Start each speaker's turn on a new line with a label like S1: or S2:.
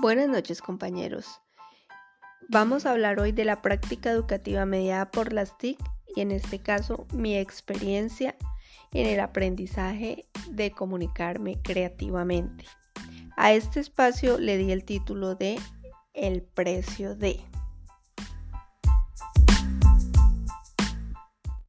S1: Buenas noches compañeros. Vamos a hablar hoy de la práctica educativa mediada por las TIC y en este caso mi experiencia en el aprendizaje de comunicarme creativamente. A este espacio le di el título de El precio de.